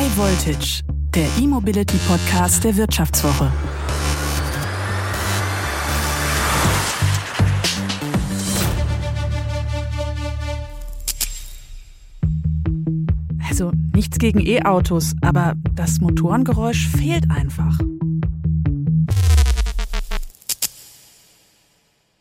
High Voltage, der E-Mobility Podcast der Wirtschaftswoche. Also nichts gegen E-Autos, aber das Motorengeräusch fehlt einfach.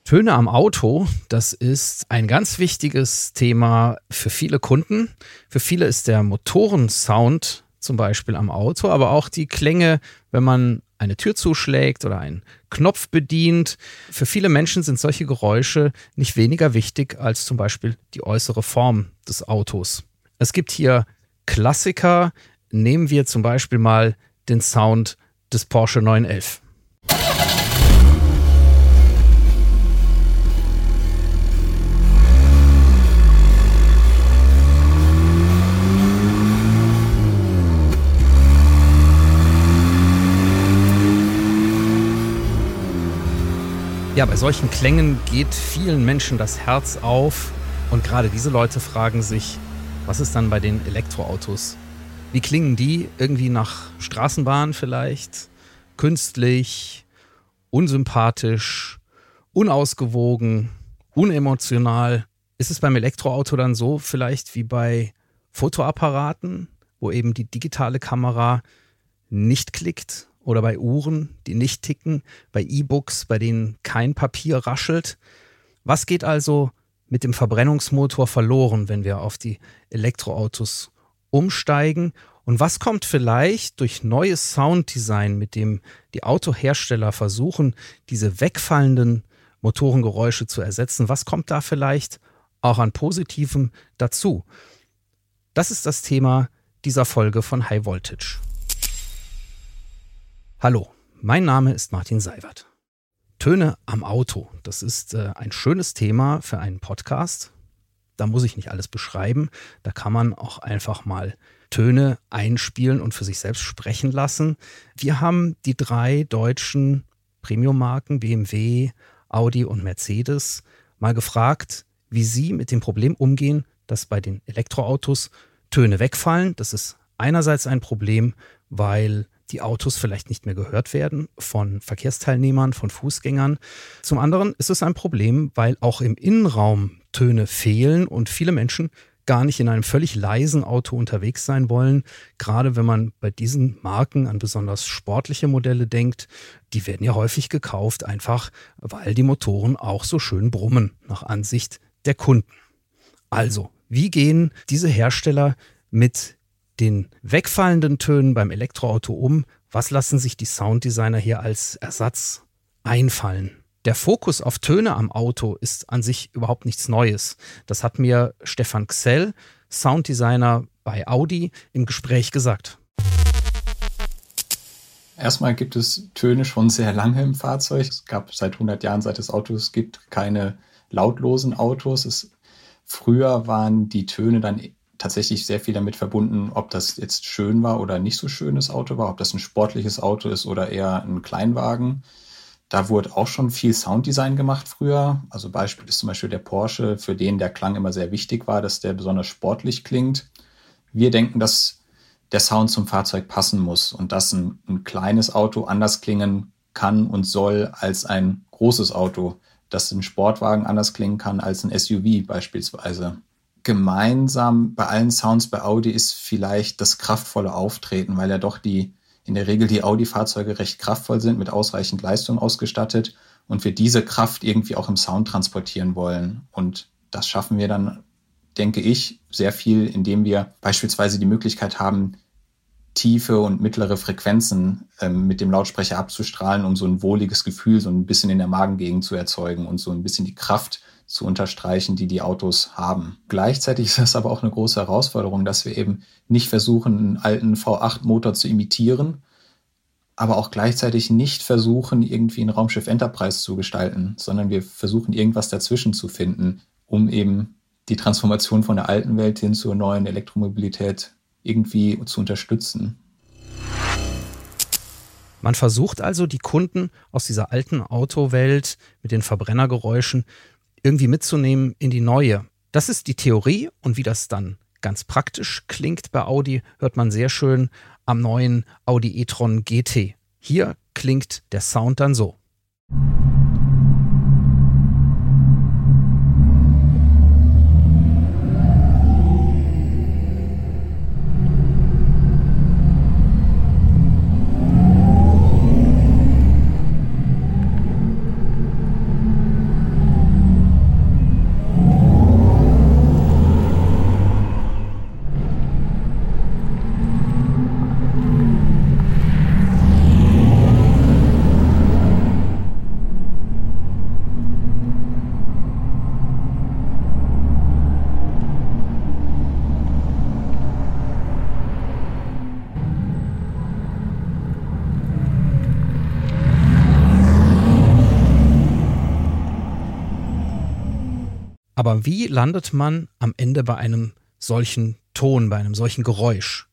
Töne am Auto, das ist ein ganz wichtiges Thema für viele Kunden. Für viele ist der Motorensound zum Beispiel am Auto, aber auch die Klänge, wenn man eine Tür zuschlägt oder einen Knopf bedient. Für viele Menschen sind solche Geräusche nicht weniger wichtig als zum Beispiel die äußere Form des Autos. Es gibt hier Klassiker. Nehmen wir zum Beispiel mal den Sound des Porsche 911. Ja, bei solchen Klängen geht vielen Menschen das Herz auf und gerade diese Leute fragen sich, was ist dann bei den Elektroautos? Wie klingen die? Irgendwie nach Straßenbahn vielleicht? Künstlich, unsympathisch, unausgewogen, unemotional? Ist es beim Elektroauto dann so vielleicht wie bei Fotoapparaten, wo eben die digitale Kamera nicht klickt oder bei Uhren, die nicht ticken, bei E-Books, bei denen kein Papier raschelt. Was geht also mit dem Verbrennungsmotor verloren, wenn wir auf die Elektroautos umsteigen? Und was kommt vielleicht durch neues Sounddesign, mit dem die Autohersteller versuchen, diese wegfallenden Motorengeräusche zu ersetzen? Was kommt da vielleicht auch an Positivem dazu? Das ist das Thema dieser Folge von High Voltage. Hallo, mein Name ist Martin Seiwert. Töne am Auto, das ist äh, ein schönes Thema für einen Podcast. Da muss ich nicht alles beschreiben, da kann man auch einfach mal Töne einspielen und für sich selbst sprechen lassen. Wir haben die drei deutschen Premium-Marken BMW, Audi und Mercedes mal gefragt, wie sie mit dem Problem umgehen, dass bei den Elektroautos Töne wegfallen. Das ist einerseits ein Problem, weil die Autos vielleicht nicht mehr gehört werden von Verkehrsteilnehmern, von Fußgängern. Zum anderen ist es ein Problem, weil auch im Innenraum Töne fehlen und viele Menschen gar nicht in einem völlig leisen Auto unterwegs sein wollen. Gerade wenn man bei diesen Marken an besonders sportliche Modelle denkt, die werden ja häufig gekauft, einfach weil die Motoren auch so schön brummen, nach Ansicht der Kunden. Also, wie gehen diese Hersteller mit den wegfallenden Tönen beim Elektroauto um? Was lassen sich die Sounddesigner hier als Ersatz einfallen? Der Fokus auf Töne am Auto ist an sich überhaupt nichts Neues. Das hat mir Stefan Xell, Sounddesigner bei Audi, im Gespräch gesagt. Erstmal gibt es Töne schon sehr lange im Fahrzeug. Es gab seit 100 Jahren, seit es Autos gibt, keine lautlosen Autos. Es, früher waren die Töne dann tatsächlich sehr viel damit verbunden, ob das jetzt schön war oder nicht so schönes Auto war, ob das ein sportliches Auto ist oder eher ein Kleinwagen. Da wurde auch schon viel Sounddesign gemacht früher. Also Beispiel ist zum Beispiel der Porsche, für den der Klang immer sehr wichtig war, dass der besonders sportlich klingt. Wir denken, dass der Sound zum Fahrzeug passen muss und dass ein, ein kleines Auto anders klingen kann und soll als ein großes Auto, dass ein Sportwagen anders klingen kann als ein SUV beispielsweise gemeinsam bei allen Sounds bei Audi ist vielleicht das kraftvolle Auftreten, weil ja doch die in der Regel die Audi-Fahrzeuge recht kraftvoll sind, mit ausreichend Leistung ausgestattet und wir diese Kraft irgendwie auch im Sound transportieren wollen. Und das schaffen wir dann, denke ich, sehr viel, indem wir beispielsweise die Möglichkeit haben, tiefe und mittlere Frequenzen ähm, mit dem Lautsprecher abzustrahlen, um so ein wohliges Gefühl so ein bisschen in der Magengegend zu erzeugen und so ein bisschen die Kraft zu unterstreichen, die die Autos haben. Gleichzeitig ist das aber auch eine große Herausforderung, dass wir eben nicht versuchen, einen alten V8-Motor zu imitieren, aber auch gleichzeitig nicht versuchen, irgendwie ein Raumschiff Enterprise zu gestalten, sondern wir versuchen irgendwas dazwischen zu finden, um eben die Transformation von der alten Welt hin zur neuen Elektromobilität irgendwie zu unterstützen. Man versucht also, die Kunden aus dieser alten Autowelt mit den Verbrennergeräuschen irgendwie mitzunehmen in die neue. Das ist die Theorie und wie das dann ganz praktisch klingt bei Audi, hört man sehr schön am neuen Audi e-tron GT. Hier klingt der Sound dann so. Aber wie landet man am Ende bei einem solchen Ton, bei einem solchen Geräusch?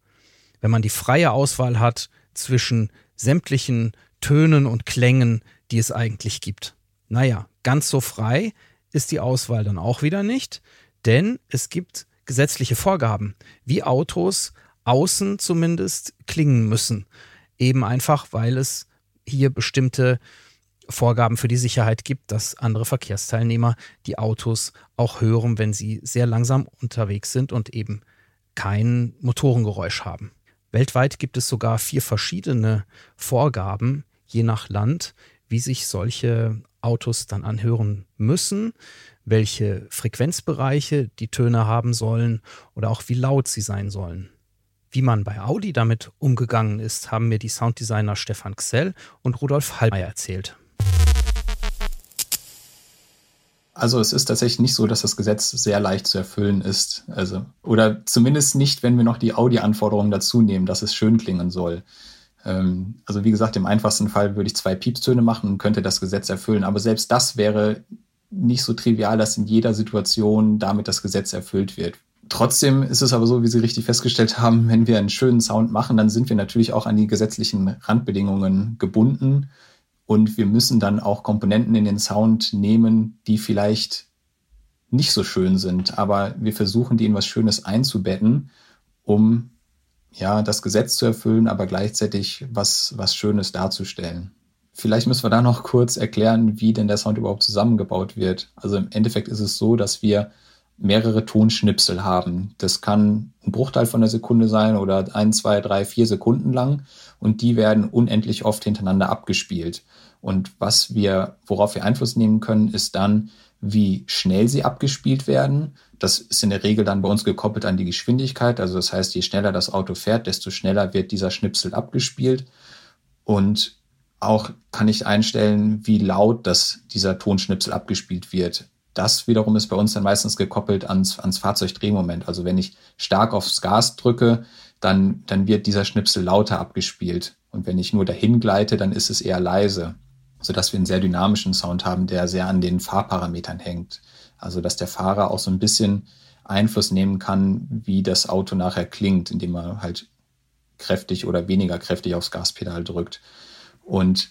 Wenn man die freie Auswahl hat zwischen sämtlichen Tönen und Klängen, die es eigentlich gibt. Naja, ganz so frei ist die Auswahl dann auch wieder nicht, denn es gibt gesetzliche Vorgaben, wie Autos außen zumindest klingen müssen. Eben einfach, weil es hier bestimmte Vorgaben für die Sicherheit gibt, dass andere Verkehrsteilnehmer die Autos auch hören, wenn sie sehr langsam unterwegs sind und eben kein Motorengeräusch haben. Weltweit gibt es sogar vier verschiedene Vorgaben, je nach Land, wie sich solche Autos dann anhören müssen, welche Frequenzbereiche die Töne haben sollen oder auch wie laut sie sein sollen. Wie man bei Audi damit umgegangen ist, haben mir die Sounddesigner Stefan Xell und Rudolf Hallmeier erzählt. Also es ist tatsächlich nicht so, dass das Gesetz sehr leicht zu erfüllen ist. Also, oder zumindest nicht, wenn wir noch die Audi-Anforderungen dazu nehmen, dass es schön klingen soll. Ähm, also wie gesagt, im einfachsten Fall würde ich zwei Piepstöne machen und könnte das Gesetz erfüllen. Aber selbst das wäre nicht so trivial, dass in jeder Situation damit das Gesetz erfüllt wird. Trotzdem ist es aber so, wie Sie richtig festgestellt haben, wenn wir einen schönen Sound machen, dann sind wir natürlich auch an die gesetzlichen Randbedingungen gebunden. Und wir müssen dann auch Komponenten in den Sound nehmen, die vielleicht nicht so schön sind, aber wir versuchen, die in was Schönes einzubetten, um ja das Gesetz zu erfüllen, aber gleichzeitig was, was Schönes darzustellen. Vielleicht müssen wir da noch kurz erklären, wie denn der Sound überhaupt zusammengebaut wird. Also im Endeffekt ist es so, dass wir mehrere Tonschnipsel haben. Das kann ein Bruchteil von einer Sekunde sein oder ein, zwei, drei, vier Sekunden lang und die werden unendlich oft hintereinander abgespielt. Und was wir, worauf wir Einfluss nehmen können, ist dann, wie schnell sie abgespielt werden. Das ist in der Regel dann bei uns gekoppelt an die Geschwindigkeit. Also das heißt, je schneller das Auto fährt, desto schneller wird dieser Schnipsel abgespielt. Und auch kann ich einstellen, wie laut das, dieser Tonschnipsel abgespielt wird. Das wiederum ist bei uns dann meistens gekoppelt ans, ans Fahrzeugdrehmoment. Also wenn ich stark aufs Gas drücke, dann, dann wird dieser Schnipsel lauter abgespielt. Und wenn ich nur dahin gleite, dann ist es eher leise. Sodass wir einen sehr dynamischen Sound haben, der sehr an den Fahrparametern hängt. Also dass der Fahrer auch so ein bisschen Einfluss nehmen kann, wie das Auto nachher klingt, indem er halt kräftig oder weniger kräftig aufs Gaspedal drückt. Und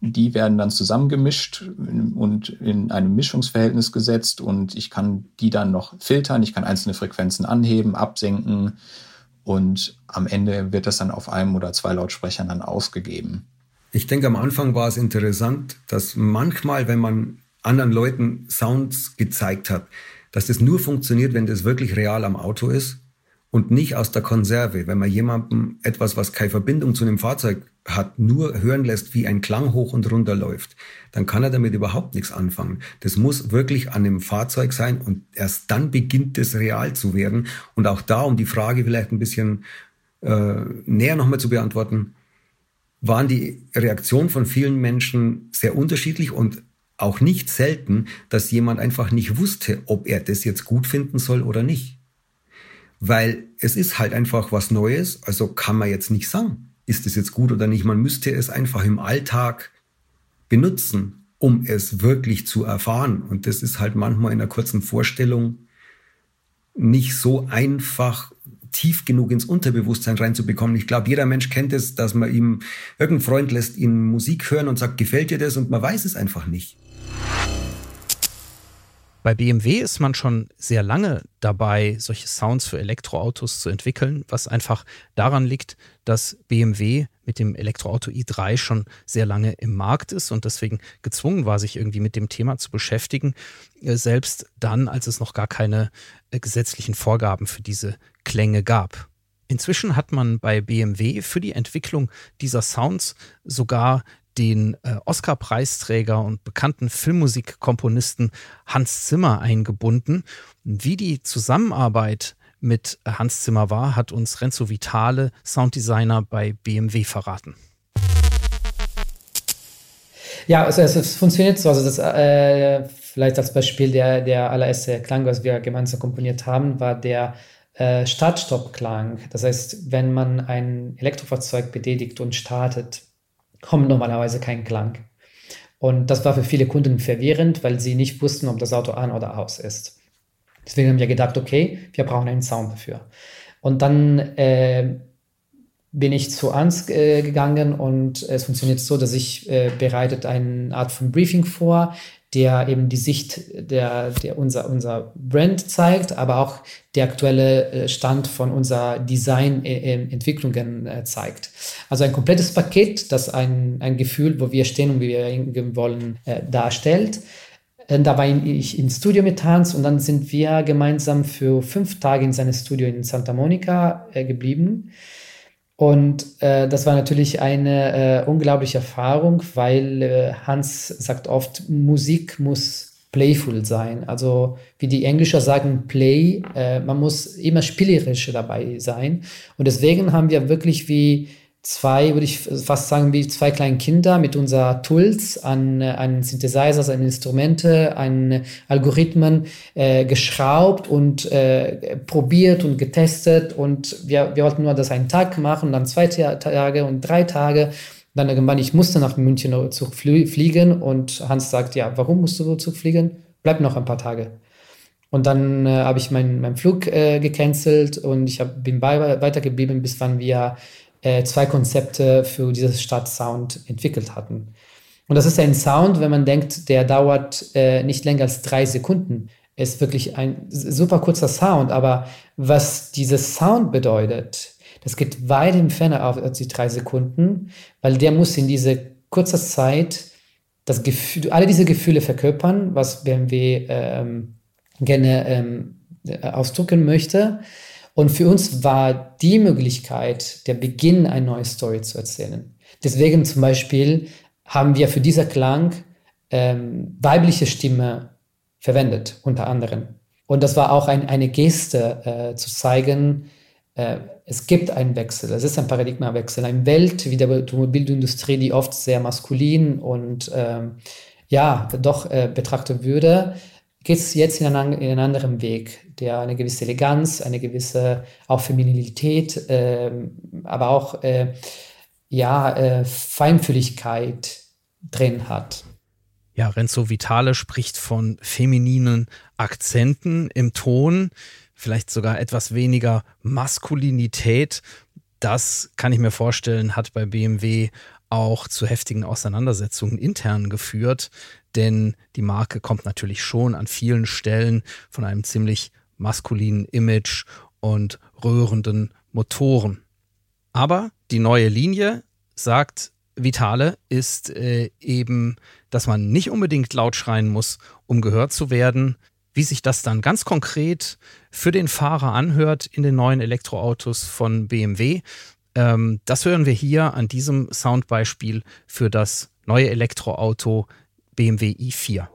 die werden dann zusammengemischt und in einem Mischungsverhältnis gesetzt und ich kann die dann noch filtern, ich kann einzelne Frequenzen anheben, absenken und am Ende wird das dann auf einem oder zwei Lautsprechern dann ausgegeben. Ich denke, am Anfang war es interessant, dass manchmal, wenn man anderen Leuten Sounds gezeigt hat, dass das nur funktioniert, wenn das wirklich real am Auto ist und nicht aus der Konserve. Wenn man jemandem etwas, was keine Verbindung zu einem Fahrzeug hat, nur hören lässt, wie ein Klang hoch und runter läuft, dann kann er damit überhaupt nichts anfangen. Das muss wirklich an dem Fahrzeug sein und erst dann beginnt es real zu werden. Und auch da, um die Frage vielleicht ein bisschen äh, näher nochmal zu beantworten, waren die Reaktionen von vielen Menschen sehr unterschiedlich und auch nicht selten, dass jemand einfach nicht wusste, ob er das jetzt gut finden soll oder nicht. Weil es ist halt einfach was Neues, also kann man jetzt nicht sagen, ist es jetzt gut oder nicht. Man müsste es einfach im Alltag benutzen, um es wirklich zu erfahren. Und das ist halt manchmal in einer kurzen Vorstellung nicht so einfach tief genug ins Unterbewusstsein reinzubekommen. Ich glaube, jeder Mensch kennt es, dass man ihm, irgendein Freund lässt ihn Musik hören und sagt, gefällt dir das? Und man weiß es einfach nicht. Bei BMW ist man schon sehr lange dabei, solche Sounds für Elektroautos zu entwickeln, was einfach daran liegt, dass BMW mit dem Elektroauto i3 schon sehr lange im Markt ist und deswegen gezwungen war, sich irgendwie mit dem Thema zu beschäftigen, äh, selbst dann, als es noch gar keine äh, gesetzlichen Vorgaben für diese Klänge gab. Inzwischen hat man bei BMW für die Entwicklung dieser Sounds sogar den äh, Oscar-Preisträger und bekannten Filmmusikkomponisten Hans Zimmer eingebunden. Wie die Zusammenarbeit mit Hans Zimmer war, hat uns Renzo Vitale, Sounddesigner bei BMW, verraten. Ja, also es, funktioniert so. Also das, äh, vielleicht als Beispiel der, der allererste Klang, was wir gemeinsam komponiert haben, war der äh, Start-Stopp-Klang. Das heißt, wenn man ein Elektrofahrzeug betätigt und startet, kommt normalerweise kein Klang. Und das war für viele Kunden verwirrend, weil sie nicht wussten, ob das Auto an oder aus ist. Deswegen haben wir gedacht, okay, wir brauchen einen Sound dafür. Und dann äh, bin ich zu Ans äh, gegangen und es funktioniert so, dass ich äh, bereitet eine Art von Briefing vor, der eben die Sicht der, der unser, unser Brand zeigt, aber auch der aktuelle äh, Stand von unserer Design-Entwicklungen äh, zeigt. Also ein komplettes Paket, das ein, ein Gefühl, wo wir stehen und wie wir hingehen wollen, äh, darstellt. Da war ich im Studio mit Hans und dann sind wir gemeinsam für fünf Tage in seinem Studio in Santa Monica geblieben. Und äh, das war natürlich eine äh, unglaubliche Erfahrung, weil äh, Hans sagt oft, Musik muss playful sein. Also wie die Englischer sagen, play, äh, man muss immer spielerisch dabei sein. Und deswegen haben wir wirklich wie zwei, würde ich fast sagen, wie zwei kleine Kinder mit unser Tools an, an Synthesizers, an Instrumente, an Algorithmen äh, geschraubt und äh, probiert und getestet. Und wir, wir wollten nur das einen Tag machen, dann zwei Tage und drei Tage. Dann irgendwann, ich musste nach München Zug fliegen und Hans sagt, ja, warum musst du Zug fliegen? Bleib noch ein paar Tage. Und dann äh, habe ich meinen mein Flug äh, gecancelt und ich hab, bin bei, weitergeblieben, bis wann wir äh, zwei Konzepte für dieses Stadtsound entwickelt hatten. Und das ist ein Sound, wenn man denkt, der dauert äh, nicht länger als drei Sekunden. Ist wirklich ein super kurzer Sound, aber was dieses Sound bedeutet, das geht weit entfernt auf als die drei Sekunden, weil der muss in diese kurzer Zeit das Gefühl, alle diese Gefühle verkörpern, was BMW ähm, gerne ähm, ausdrücken möchte. Und für uns war die Möglichkeit, der Beginn eine neue Story zu erzählen. Deswegen zum Beispiel haben wir für dieser Klang ähm, weibliche Stimme verwendet, unter anderem. Und das war auch ein, eine Geste äh, zu zeigen, äh, es gibt einen Wechsel, es ist ein Paradigmawechsel, eine Welt wie der Automobilindustrie, die oft sehr maskulin und ähm, ja, doch äh, betrachtet würde, geht es jetzt in einen, in einen, anderen Weg, der eine gewisse Eleganz, eine gewisse auch Femininität, äh, aber auch äh, ja, äh, Feinfühligkeit drin hat. Ja, Renzo Vitale spricht von femininen Akzenten im Ton, vielleicht sogar etwas weniger Maskulinität. Das kann ich mir vorstellen, hat bei BMW auch zu heftigen Auseinandersetzungen intern geführt, denn die Marke kommt natürlich schon an vielen Stellen von einem ziemlich maskulinen Image und rührenden Motoren. Aber die neue Linie, sagt Vitale, ist äh, eben, dass man nicht unbedingt laut schreien muss, um gehört zu werden. Wie sich das dann ganz konkret für den Fahrer anhört in den neuen Elektroautos von BMW, Ähm, das hören wir hier an diesem Soundbeispiel für das neue Elektroauto BMW i4.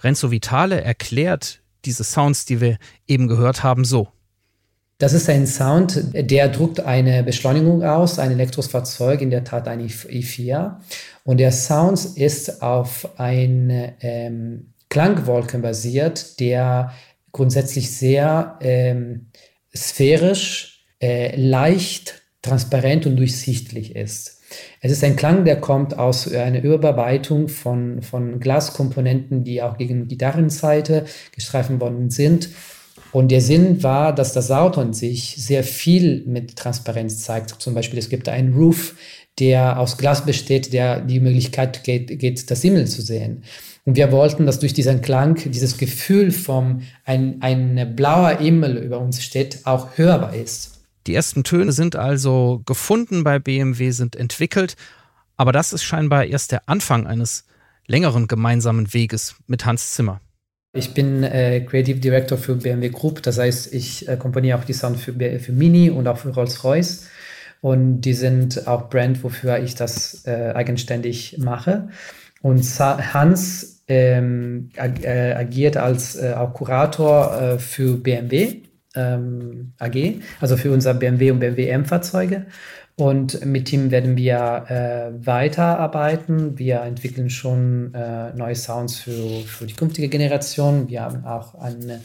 Renzo Vitale erklärt diese Sounds, die wir eben gehört haben, so. Das ist ein Sound, der druckt eine Beschleunigung aus, ein elektrisches Fahrzeug, in der Tat ein i4. Und der Sound ist auf eine ähm, Klangwolken basiert, der grundsätzlich sehr ähm, sphärisch, äh, leicht, transparent und durchsichtig ist. Es ist ein Klang, der kommt aus einer Überarbeitung von, von Glaskomponenten, die auch gegen Gitarrenseite gestreifen worden sind. Und der Sinn war, dass das Auto an sich sehr viel mit Transparenz zeigt. Zum Beispiel, es gibt einen Roof, der aus Glas besteht, der die Möglichkeit geht, geht das Himmel zu sehen. Und wir wollten, dass durch diesen Klang dieses Gefühl vom ein, ein blauer Himmel über uns steht, auch hörbar ist. Die ersten Töne sind also gefunden bei BMW, sind entwickelt, aber das ist scheinbar erst der Anfang eines längeren gemeinsamen Weges mit Hans Zimmer. Ich bin äh, Creative Director für BMW Group, das heißt, ich äh, komponiere auch die Sound für, für Mini und auch für Rolls-Royce. Und die sind auch Brand, wofür ich das äh, eigenständig mache. Und Hans ähm, ag äh, agiert als äh, auch Kurator äh, für BMW ähm, AG, also für unser BMW und BMW M-Fahrzeuge. Und mit ihm werden wir äh, weiterarbeiten. Wir entwickeln schon äh, neue Sounds für, für die künftige Generation. Wir haben auch an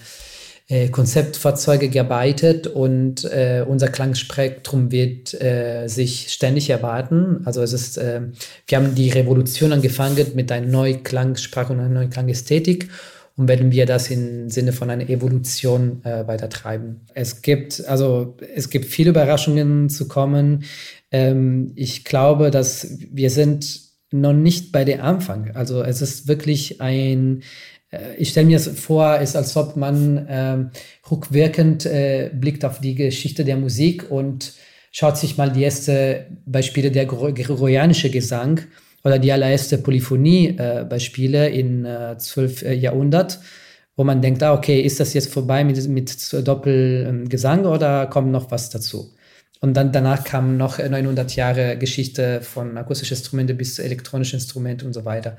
äh, Konzeptfahrzeuge gearbeitet und äh, unser Klangspektrum wird äh, sich ständig erwarten. Also es ist, äh, wir haben die Revolution angefangen mit einer neuen Klangsprache und einer neuen Klangästhetik und werden wir das im Sinne von einer Evolution äh, weitertreiben. Es gibt, also es gibt viele Überraschungen zu kommen. Ähm, ich glaube, dass wir sind noch nicht bei der Anfang. Also es ist wirklich ein, äh, ich stelle mir es vor, ist als ob man äh, rückwirkend äh, blickt auf die Geschichte der Musik und schaut sich mal die ersten Beispiele der gregorianische Gesang oder die allererste Polyphonie-Beispiele äh, im äh, 12. Äh, Jahrhundert, wo man denkt, ah, okay, ist das jetzt vorbei mit, mit Doppelgesang oder kommt noch was dazu? Und dann danach kamen noch 900 Jahre Geschichte von akustischen Instrumenten bis elektronischen Instrumenten und so weiter.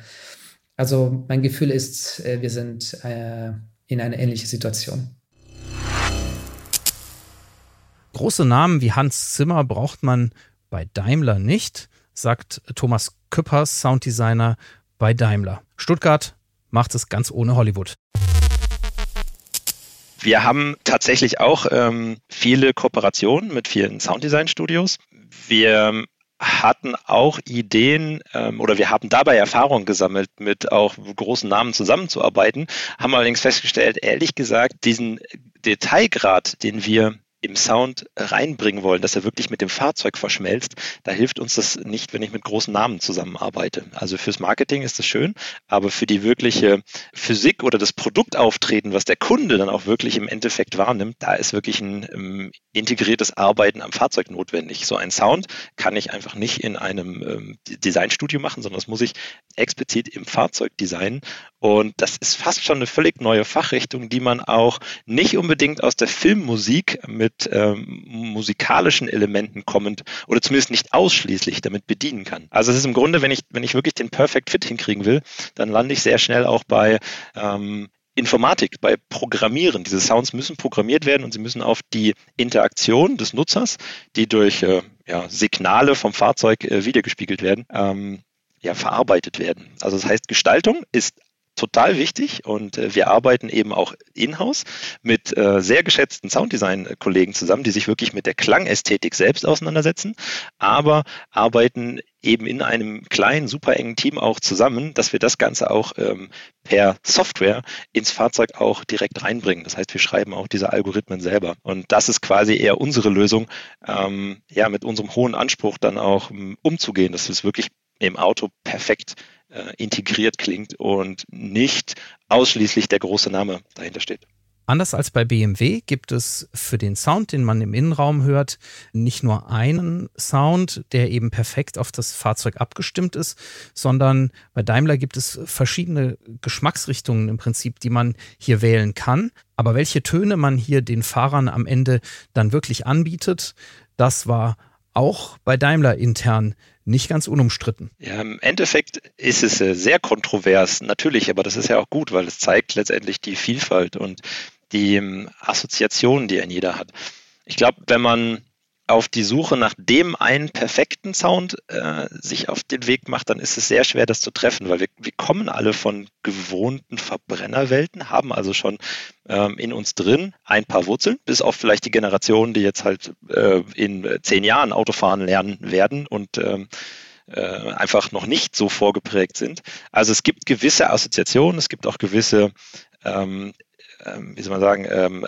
Also mein Gefühl ist, äh, wir sind äh, in einer ähnlichen Situation. Große Namen wie Hans Zimmer braucht man bei Daimler nicht, sagt Thomas Küppers, Sounddesigner bei Daimler. Stuttgart macht es ganz ohne Hollywood. Wir haben tatsächlich auch ähm, viele Kooperationen mit vielen Sounddesign-Studios. Wir hatten auch Ideen ähm, oder wir haben dabei Erfahrung gesammelt, mit auch großen Namen zusammenzuarbeiten, haben allerdings festgestellt, ehrlich gesagt, diesen Detailgrad, den wir im Sound reinbringen wollen, dass er wirklich mit dem Fahrzeug verschmelzt, da hilft uns das nicht, wenn ich mit großen Namen zusammenarbeite. Also fürs Marketing ist das schön, aber für die wirkliche Physik oder das Produktauftreten, was der Kunde dann auch wirklich im Endeffekt wahrnimmt, da ist wirklich ein ähm, integriertes Arbeiten am Fahrzeug notwendig. So ein Sound kann ich einfach nicht in einem ähm, Designstudio machen, sondern das muss ich explizit im Fahrzeug designen. Und das ist fast schon eine völlig neue Fachrichtung, die man auch nicht unbedingt aus der Filmmusik mit mit ähm, musikalischen Elementen kommend oder zumindest nicht ausschließlich damit bedienen kann. Also es ist im Grunde, wenn ich, wenn ich wirklich den Perfect Fit hinkriegen will, dann lande ich sehr schnell auch bei ähm, Informatik, bei Programmieren. Diese Sounds müssen programmiert werden und sie müssen auf die Interaktion des Nutzers, die durch äh, ja, Signale vom Fahrzeug äh, wiedergespiegelt werden, ähm, ja, verarbeitet werden. Also das heißt, Gestaltung ist total wichtig und äh, wir arbeiten eben auch in-house mit äh, sehr geschätzten Sounddesign-Kollegen zusammen, die sich wirklich mit der Klangästhetik selbst auseinandersetzen, aber arbeiten eben in einem kleinen, super engen Team auch zusammen, dass wir das Ganze auch ähm, per Software ins Fahrzeug auch direkt reinbringen. Das heißt, wir schreiben auch diese Algorithmen selber. Und das ist quasi eher unsere Lösung, ähm, ja, mit unserem hohen Anspruch dann auch um, ähm, umzugehen, dass es wirklich im Auto perfekt integriert klingt und nicht ausschließlich der große Name dahinter steht. Anders als bei BMW gibt es für den Sound, den man im Innenraum hört, nicht nur einen Sound, der eben perfekt auf das Fahrzeug abgestimmt ist, sondern bei Daimler gibt es verschiedene Geschmacksrichtungen im Prinzip, die man hier wählen kann. Aber welche Töne man hier den Fahrern am Ende dann wirklich anbietet, das war auch bei Daimler intern nicht ganz unumstritten. Ja, im Endeffekt ist es äh, sehr kontrovers, natürlich, aber das ist ja auch gut, weil es zeigt letztendlich die Vielfalt und die ähm, Assoziationen, die ein jeder hat. Ich glaube, wenn man auf die Suche nach dem einen perfekten Sound äh, sich auf den Weg macht, dann ist es sehr schwer, das zu treffen, weil wir, wir kommen alle von gewohnten Verbrennerwelten, haben also schon ähm, in uns drin ein paar Wurzeln, bis auf vielleicht die Generationen, die jetzt halt äh, in zehn Jahren Autofahren lernen werden und ähm, äh, einfach noch nicht so vorgeprägt sind. Also es gibt gewisse Assoziationen, es gibt auch gewisse ähm, ähm, wie soll man sagen, ähm,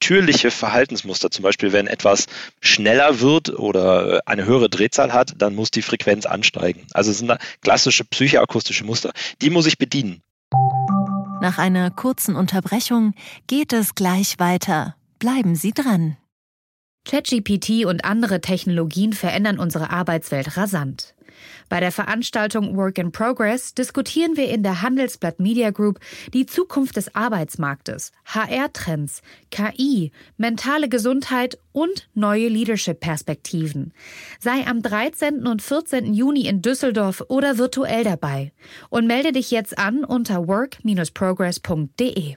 natürliche Verhaltensmuster. Zum Beispiel, wenn etwas schneller wird oder eine höhere Drehzahl hat, dann muss die Frequenz ansteigen. Also es sind klassische psychoakustische Muster. Die muss ich bedienen. Nach einer kurzen Unterbrechung geht es gleich weiter. Bleiben Sie dran. ChatGPT und andere Technologien verändern unsere Arbeitswelt rasant. Bei der Veranstaltung Work in Progress diskutieren wir in der Handelsblatt Media Group die Zukunft des Arbeitsmarktes, HR-Trends, KI, mentale Gesundheit und neue Leadership-Perspektiven. Sei am 13. und 14. Juni in Düsseldorf oder virtuell dabei und melde dich jetzt an unter work-progress.de.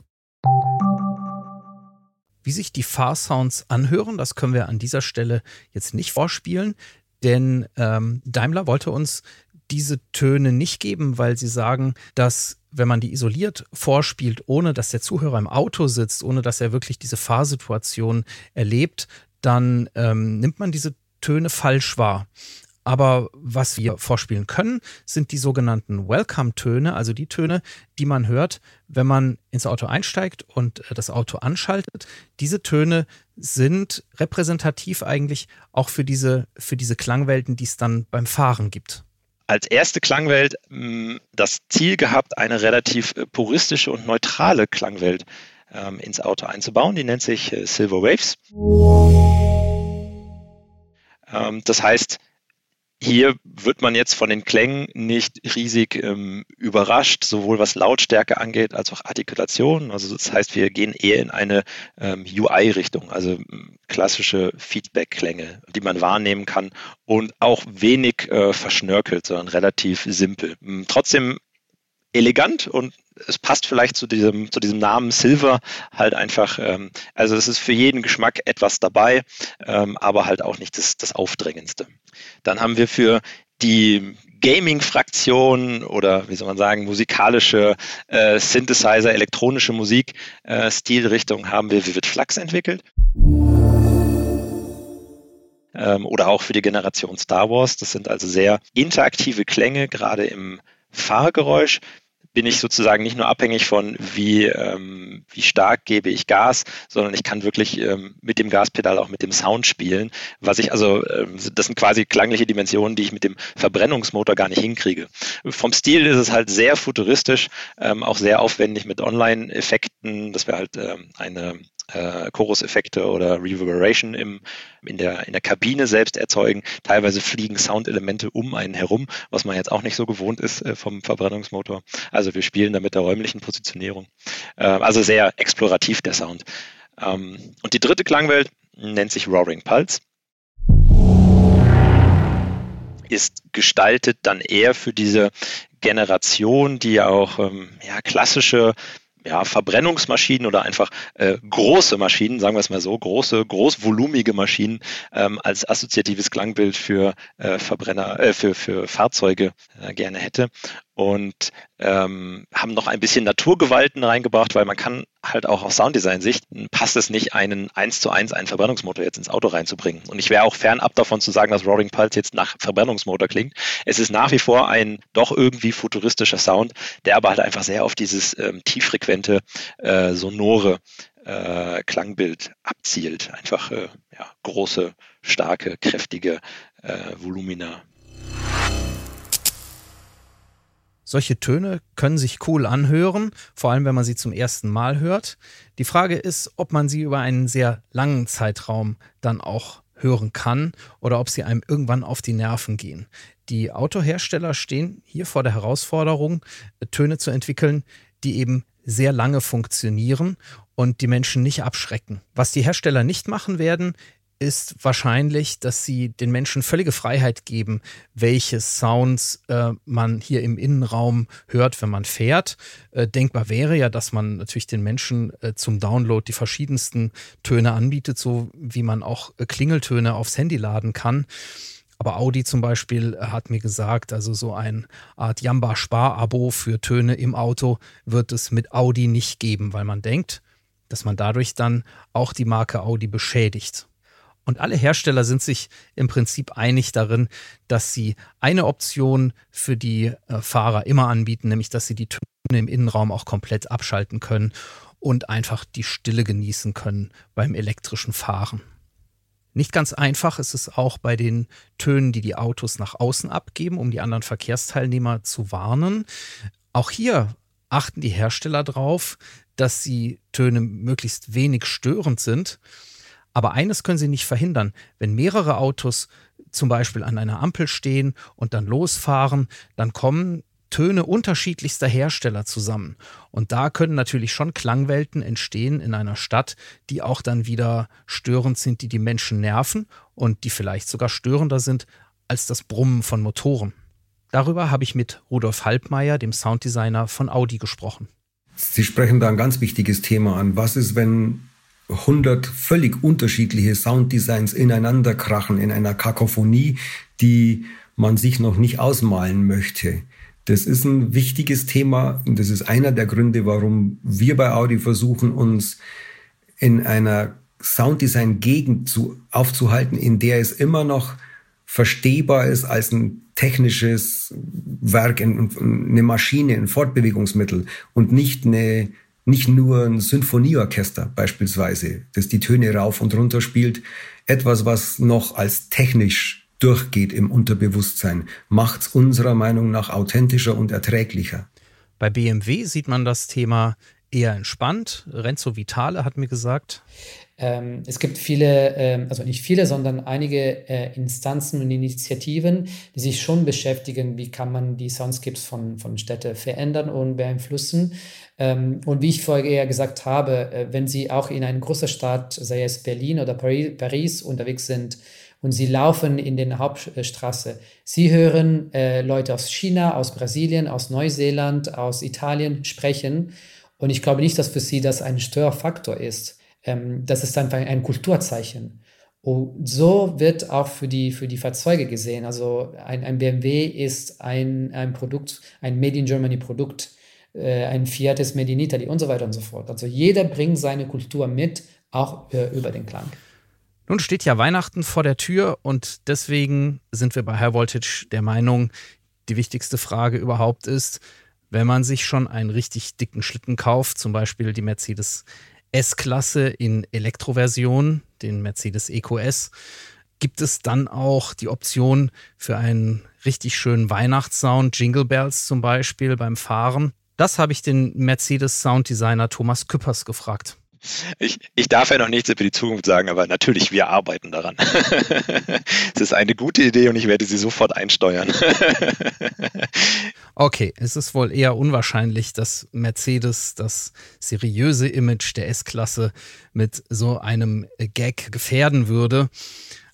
Wie sich die Fahrsounds anhören, das können wir an dieser Stelle jetzt nicht vorspielen. Denn ähm, Daimler wollte uns diese Töne nicht geben, weil sie sagen, dass wenn man die isoliert vorspielt, ohne dass der Zuhörer im Auto sitzt, ohne dass er wirklich diese Fahrsituation erlebt, dann ähm, nimmt man diese Töne falsch wahr. Aber was wir vorspielen können, sind die sogenannten Welcome-Töne, also die Töne, die man hört, wenn man ins Auto einsteigt und äh, das Auto anschaltet. Diese Töne sind repräsentativ eigentlich auch für diese, für diese Klangwelten, die es dann beim Fahren gibt als erste Klangwelt mm, das Ziel gehabt, eine relativ äh, puristische und neutrale Klangwelt ähm, ins Auto einzubauen. Die nennt sich äh, Silver Waves. Ähm, das heißt, hier wird man jetzt von den Klängen nicht riesig ähm, überrascht, sowohl was Lautstärke angeht als auch Artikulation. Also das heißt, wir gehen eher in eine ähm, UI-Richtung, also ähm, klassische Feedback-Klänge, die man wahrnehmen kann und auch wenig äh, verschnörkelt, sondern relativ simpel. Ähm, trotzdem elegant und es passt vielleicht zu diesem, zu diesem Namen Silver halt einfach, ähm, also es ist für jeden Geschmack etwas dabei, ähm, aber halt auch nicht das, das Aufdrängendste. Dann haben wir für die Gaming-Fraktion oder wie soll man sagen, musikalische äh, Synthesizer, elektronische Musik äh, Stilrichtung haben wir Vivid Flux entwickelt. Ähm, oder auch für die Generation Star Wars. Das sind also sehr interaktive Klänge, gerade im Fahrgeräusch bin ich sozusagen nicht nur abhängig von, wie, ähm, wie stark gebe ich Gas, sondern ich kann wirklich ähm, mit dem Gaspedal auch mit dem Sound spielen. Was ich also, ähm, das sind quasi klangliche Dimensionen, die ich mit dem Verbrennungsmotor gar nicht hinkriege. Vom Stil ist es halt sehr futuristisch, ähm, auch sehr aufwendig mit Online-Effekten, dass wir halt ähm, eine äh, Chorus-Effekte oder Reverberation im, in, der, in der Kabine selbst erzeugen. Teilweise fliegen Soundelemente um einen herum, was man jetzt auch nicht so gewohnt ist äh, vom Verbrennungsmotor. Also wir spielen da mit der räumlichen Positionierung. Äh, also sehr explorativ der Sound. Ähm, und die dritte Klangwelt nennt sich Roaring Pulse ist gestaltet dann eher für diese Generation, die ja auch ähm, ja, klassische ja, Verbrennungsmaschinen oder einfach äh, große Maschinen, sagen wir es mal so, große, großvolumige Maschinen ähm, als assoziatives Klangbild für äh, Verbrenner, äh, für, für Fahrzeuge äh, gerne hätte und ähm, haben noch ein bisschen Naturgewalten reingebracht, weil man kann halt auch aus Sounddesign-Sicht passt es nicht, einen eins zu eins einen Verbrennungsmotor jetzt ins Auto reinzubringen. Und ich wäre auch fernab davon zu sagen, dass Roaring Pulse jetzt nach Verbrennungsmotor klingt. Es ist nach wie vor ein doch irgendwie futuristischer Sound, der aber halt einfach sehr auf dieses ähm, tieffrequente, äh, sonore äh, Klangbild abzielt. Einfach äh, ja, große, starke, kräftige äh, Volumina Solche Töne können sich cool anhören, vor allem wenn man sie zum ersten Mal hört. Die Frage ist, ob man sie über einen sehr langen Zeitraum dann auch hören kann oder ob sie einem irgendwann auf die Nerven gehen. Die Autohersteller stehen hier vor der Herausforderung, Töne zu entwickeln, die eben sehr lange funktionieren und die Menschen nicht abschrecken. Was die Hersteller nicht machen werden, ist wahrscheinlich, dass sie den Menschen völlige Freiheit geben, welche Sounds äh, man hier im Innenraum hört, wenn man fährt. Äh, denkbar wäre ja, dass man natürlich den Menschen äh, zum Download die verschiedensten Töne anbietet, so wie man auch äh, Klingeltöne aufs Handy laden kann. Aber Audi zum Beispiel äh, hat mir gesagt, also so eine Art Jamba-Spar-Abo für Töne im Auto wird es mit Audi nicht geben, weil man denkt, dass man dadurch dann auch die Marke Audi beschädigt. Und alle Hersteller sind sich im Prinzip einig darin, dass sie eine Option für die äh, Fahrer immer anbieten, nämlich dass sie die Töne im Innenraum auch komplett abschalten können und einfach die Stille genießen können beim elektrischen Fahren. Nicht ganz einfach ist es auch bei den Tönen, die die Autos nach außen abgeben, um die anderen Verkehrsteilnehmer zu warnen. Auch hier achten die Hersteller darauf, dass die Töne möglichst wenig störend sind aber eines können sie nicht verhindern. Wenn mehrere Autos zum Beispiel an einer Ampel stehen und dann losfahren, dann kommen Töne unterschiedlichster Hersteller zusammen. Und da können natürlich schon Klangwelten entstehen in einer Stadt, die auch dann wieder störend sind, die die Menschen nerven und die vielleicht sogar störender sind als das Brummen von Motoren. Darüber habe ich mit Rudolf Halbmeier, dem Sounddesigner von Audi, gesprochen. Sie sprechen da ein ganz wichtiges Thema an. Was ist, wenn 100 völlig unterschiedliche Sounddesigns ineinander krachen in einer Kakophonie, die man sich noch nicht ausmalen möchte. Das ist ein wichtiges Thema und das ist einer der Gründe, warum wir bei Audi versuchen, uns in einer Sounddesign-Gegend zu, aufzuhalten, in der es immer noch verstehbar ist als ein technisches Werk, eine Maschine, ein Fortbewegungsmittel und nicht eine nicht nur ein Sinfonieorchester beispielsweise, das die Töne rauf und runter spielt, etwas, was noch als technisch durchgeht im Unterbewusstsein, macht es unserer Meinung nach authentischer und erträglicher. Bei BMW sieht man das Thema eher entspannt. Renzo Vitale hat mir gesagt. Ähm, es gibt viele, ähm, also nicht viele, sondern einige äh, Instanzen und Initiativen, die sich schon beschäftigen, wie kann man die Soundscapes von, von Städten verändern und beeinflussen. Ähm, und wie ich vorher gesagt habe, äh, wenn Sie auch in einer großen Stadt, sei es Berlin oder Paris, Paris unterwegs sind, und sie laufen in den Hauptstraße. Sie hören äh, Leute aus China, aus Brasilien, aus Neuseeland, aus Italien sprechen. Und ich glaube nicht, dass für sie das ein Störfaktor ist ähm, das ist einfach ein Kulturzeichen. Und so wird auch für die, für die Fahrzeuge gesehen. Also ein, ein BMW ist ein, ein Produkt, ein Made in Germany Produkt, äh, ein Fiat ist Made in Italy und so weiter und so fort. Also jeder bringt seine Kultur mit, auch äh, über den Klang. Nun steht ja Weihnachten vor der Tür und deswegen sind wir bei High Voltage der Meinung, die wichtigste Frage überhaupt ist, wenn man sich schon einen richtig dicken Schlitten kauft, zum Beispiel die Mercedes S-Klasse in Elektroversion, den Mercedes EQS, gibt es dann auch die Option für einen richtig schönen Weihnachtssound, Jingle Bells zum Beispiel beim Fahren. Das habe ich den Mercedes Sounddesigner Thomas Küppers gefragt. Ich, ich darf ja noch nichts über die Zukunft sagen, aber natürlich, wir arbeiten daran. es ist eine gute Idee und ich werde sie sofort einsteuern. okay, es ist wohl eher unwahrscheinlich, dass Mercedes das seriöse Image der S-Klasse mit so einem Gag gefährden würde.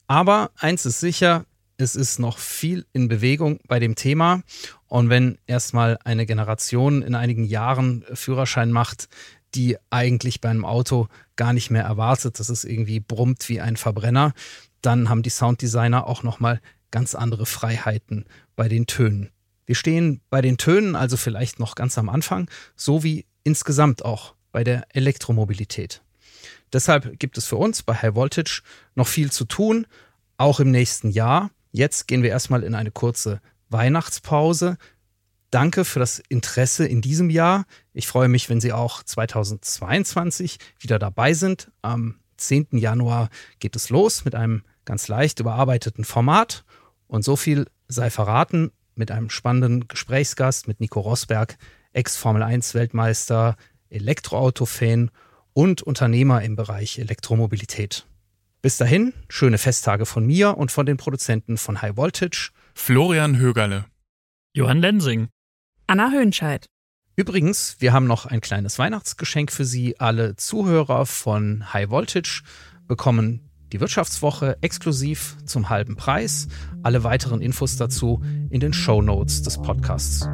Aber eins ist sicher, es ist noch viel in Bewegung bei dem Thema. Und wenn erstmal eine Generation in einigen Jahren Führerschein macht, die eigentlich bei einem Auto gar nicht mehr erwartet, dass es irgendwie brummt wie ein Verbrenner, dann haben die Sounddesigner auch nochmal ganz andere Freiheiten bei den Tönen. Wir stehen bei den Tönen also vielleicht noch ganz am Anfang, so wie insgesamt auch bei der Elektromobilität. Deshalb gibt es für uns bei High Voltage noch viel zu tun, auch im nächsten Jahr. Jetzt gehen wir erstmal in eine kurze Weihnachtspause. Danke für das Interesse in diesem Jahr. Ich freue mich, wenn Sie auch 2022 wieder dabei sind. Am 10. Januar geht es los mit einem ganz leicht überarbeiteten Format. Und so viel sei verraten, mit einem spannenden Gesprächsgast, mit Nico Rosberg, Ex-Formel 1-Weltmeister, Elektroauto-Fan und Unternehmer im Bereich Elektromobilität. Bis dahin, schöne Festtage von mir und von den Produzenten von High Voltage. Florian Högerle. Johann Lensing. Anna Höhnscheid. Übrigens, wir haben noch ein kleines Weihnachtsgeschenk für Sie. Alle Zuhörer von High Voltage bekommen die Wirtschaftswoche exklusiv zum halben Preis. Alle weiteren Infos dazu in den Show Notes des Podcasts.